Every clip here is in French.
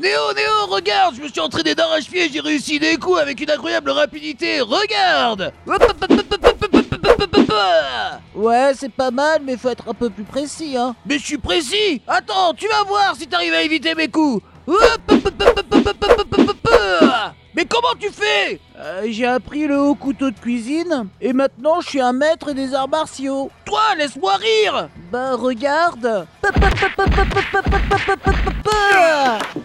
Néo, Néo, regarde, je me suis entraîné d'arrache-pied, j'ai réussi des coups avec une incroyable rapidité, regarde. Ouais, c'est pas mal, mais faut être un peu plus précis, hein. Mais je suis précis. Attends, tu vas voir si t'arrives à éviter mes coups. Mais comment tu fais J'ai appris le haut couteau de cuisine et maintenant je suis un maître des arts martiaux. Toi, laisse-moi rire Bah regarde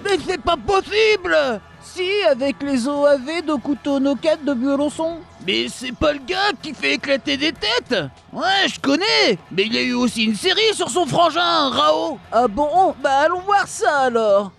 Mais c'est pas possible Si, avec les OAV de couteau no 4 de Buronçon. Mais c'est pas le gars qui fait éclater des têtes Ouais, je connais Mais il y a eu aussi une série sur son frangin, Rao Ah bon Bah allons voir ça alors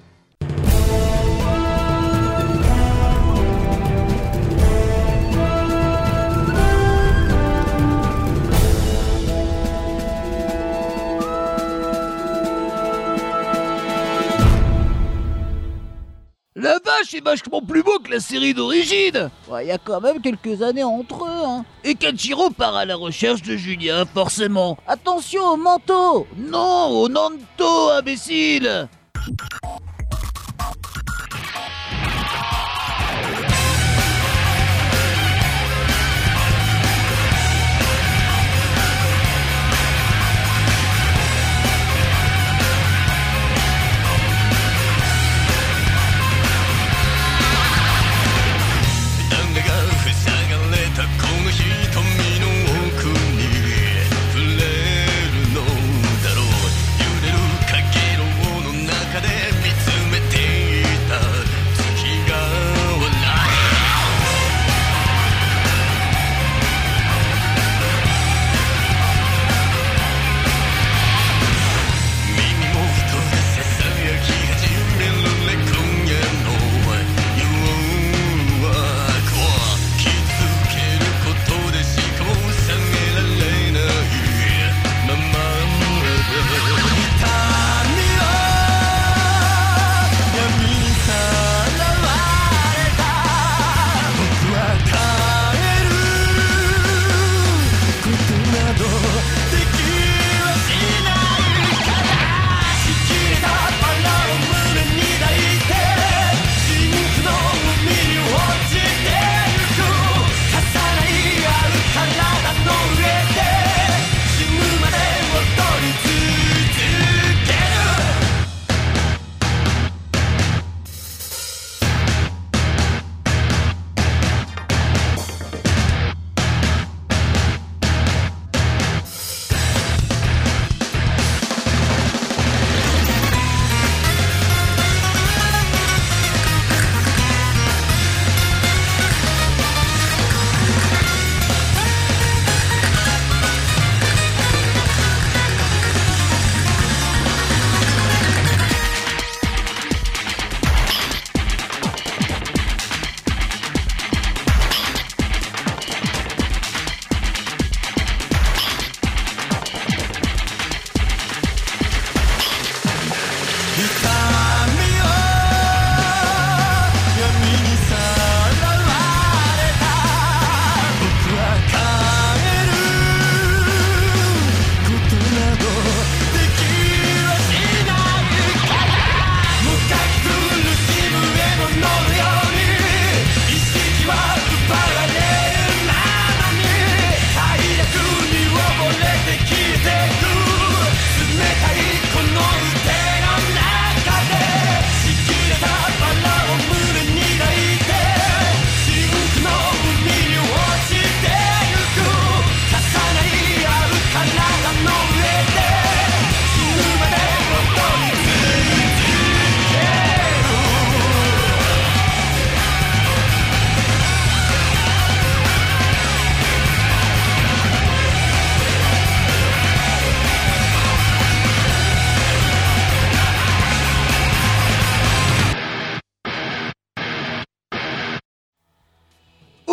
La vache est vachement plus beau que la série d'origine. Ouais, y a quand même quelques années entre eux, hein. Et Kanjiro part à la recherche de Julien, forcément. Attention au manteau. Non, au Nanto, imbécile「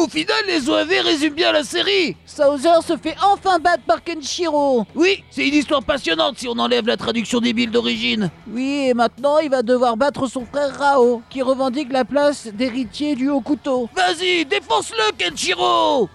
Au final, les OAV résument bien la série. Sauzer se fait enfin battre par Kenshiro. Oui, c'est une histoire passionnante si on enlève la traduction débile d'origine. Oui, et maintenant il va devoir battre son frère Rao, qui revendique la place d'héritier du haut couteau. Vas-y, défonce-le, Kenshiro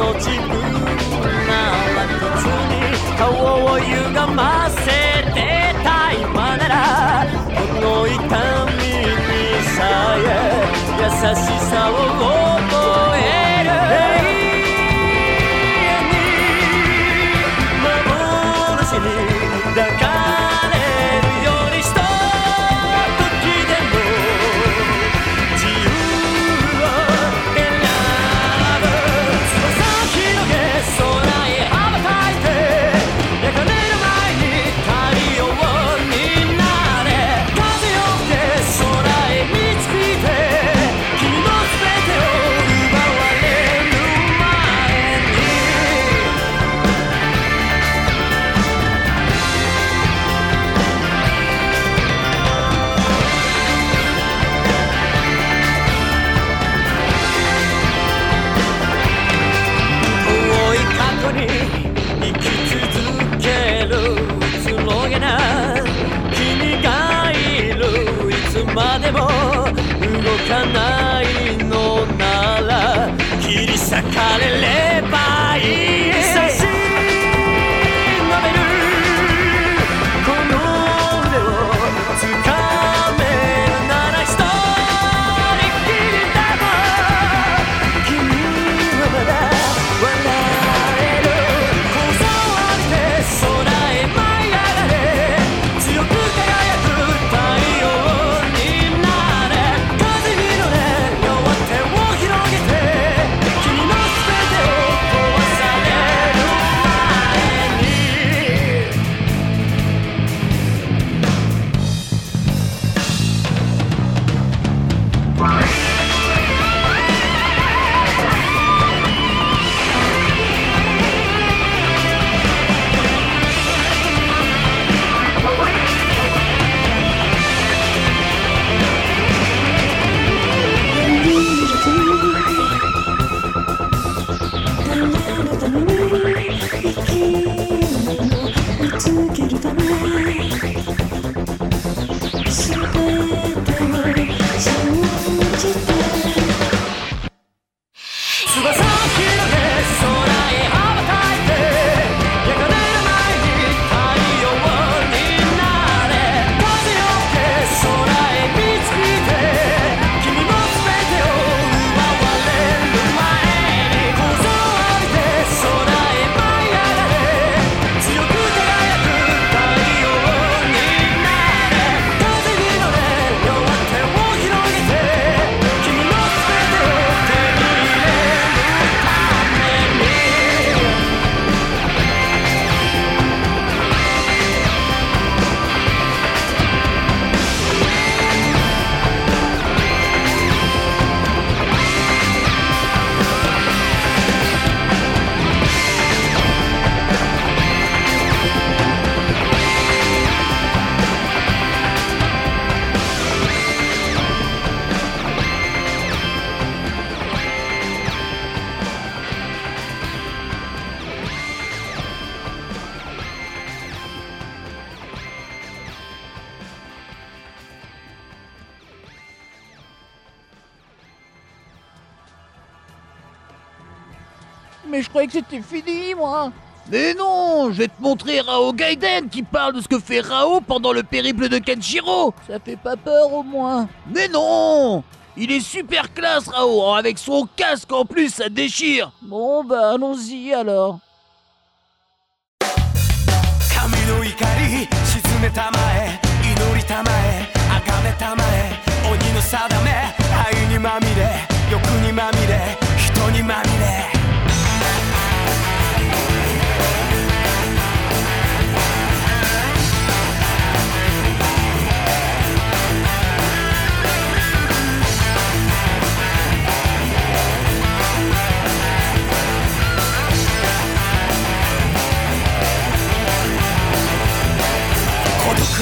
の自分なら別に顔を歪ませてた今ならこの痛みにさえ優しい。hallelujah. que c'était fini, moi Mais non Je vais te montrer Rao Gaiden qui parle de ce que fait Rao pendant le périple de Kenshiro Ça fait pas peur, au moins Mais non il est super classe, Rao, hein, avec son casque en plus, ça déchire. Bon, bah allons-y alors.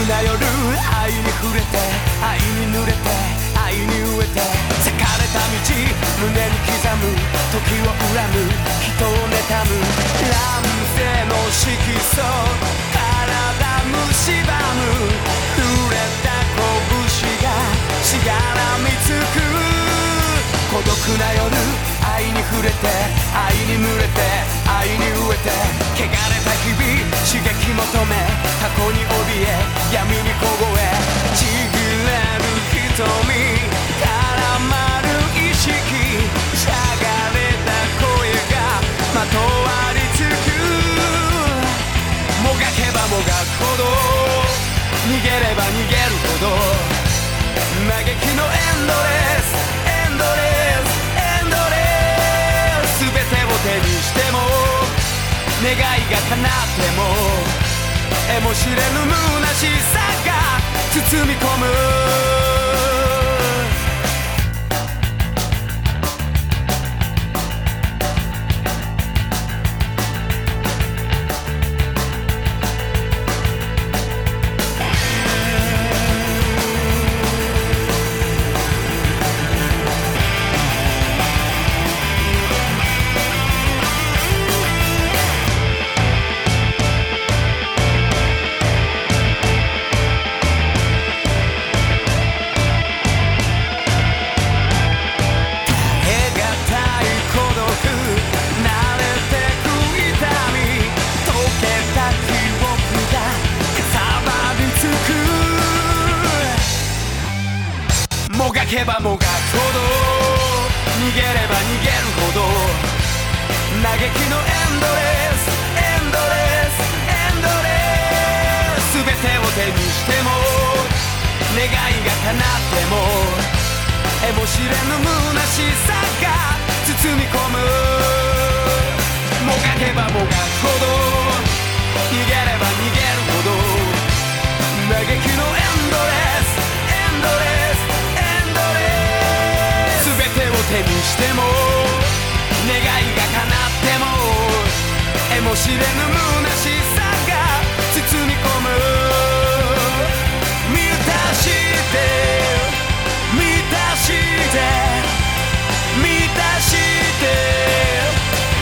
な夜愛に触れて愛に濡れて愛に飢えて裂かれた道胸に刻む時を恨む人を妬む乱世の色素体蝕む触れた拳がしがらみつく。孤独な夜愛に触れて愛に濡れて愛に飢えて願いが叶ってもえも知れぬ虚しさが包み込むもがけばもがくほど逃げれば逃げるほど。嘆きのエンドレス。エンドレス。エンドレス。全てを手にしても。願いが叶っても。えも知れぬ虚しさが包み込む。もがけばもがくほど逃げれ知れぬ虚しさが包み込む満たして満たして満たして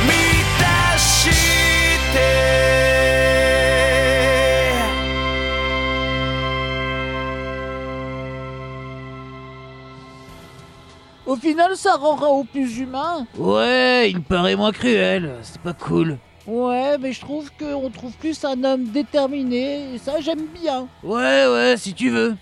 満たして Au final, ça rend Rao plus humain. Ouais, il me paraît moins cruel, c'est pas cool. Ouais, mais je trouve qu'on trouve plus un homme déterminé, et ça j'aime bien. Ouais, ouais, si tu veux.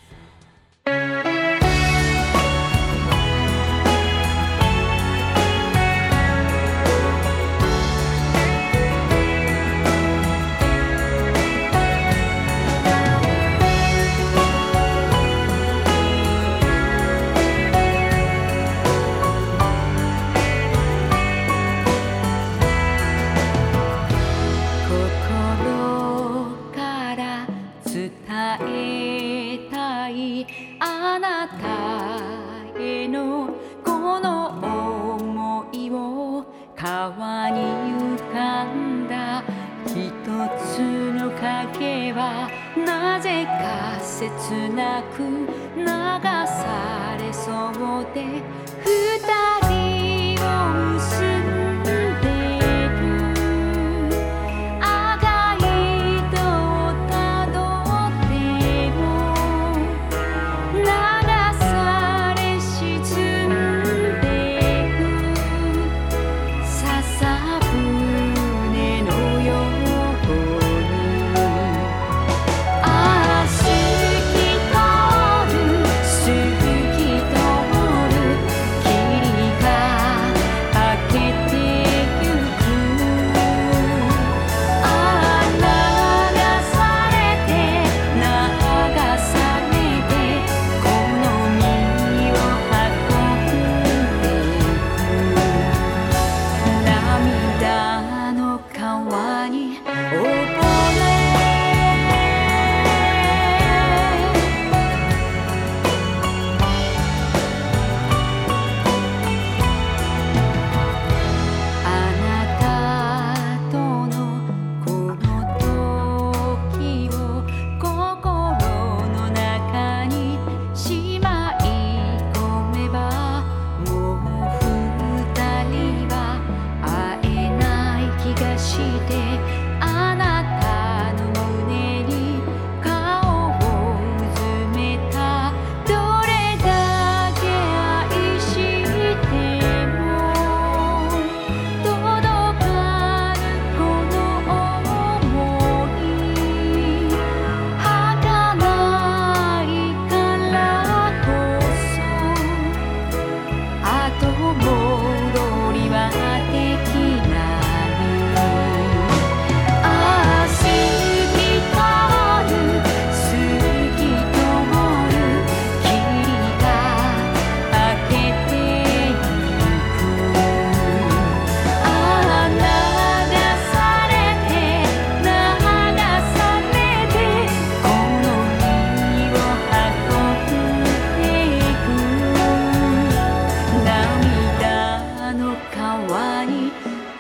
に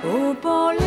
溺れ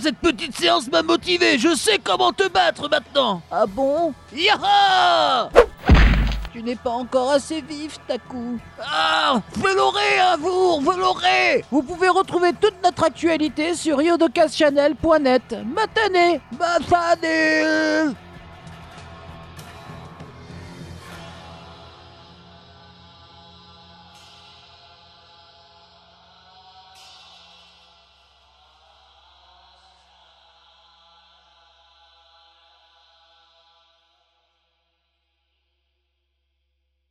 Cette petite séance m'a motivé. Je sais comment te battre maintenant. Ah bon? Yaha Tu n'es pas encore assez vif, Taku. Ah Veloré, à vous Veloré Vous pouvez retrouver toute notre actualité sur yodokachannel.net. Matanée Matane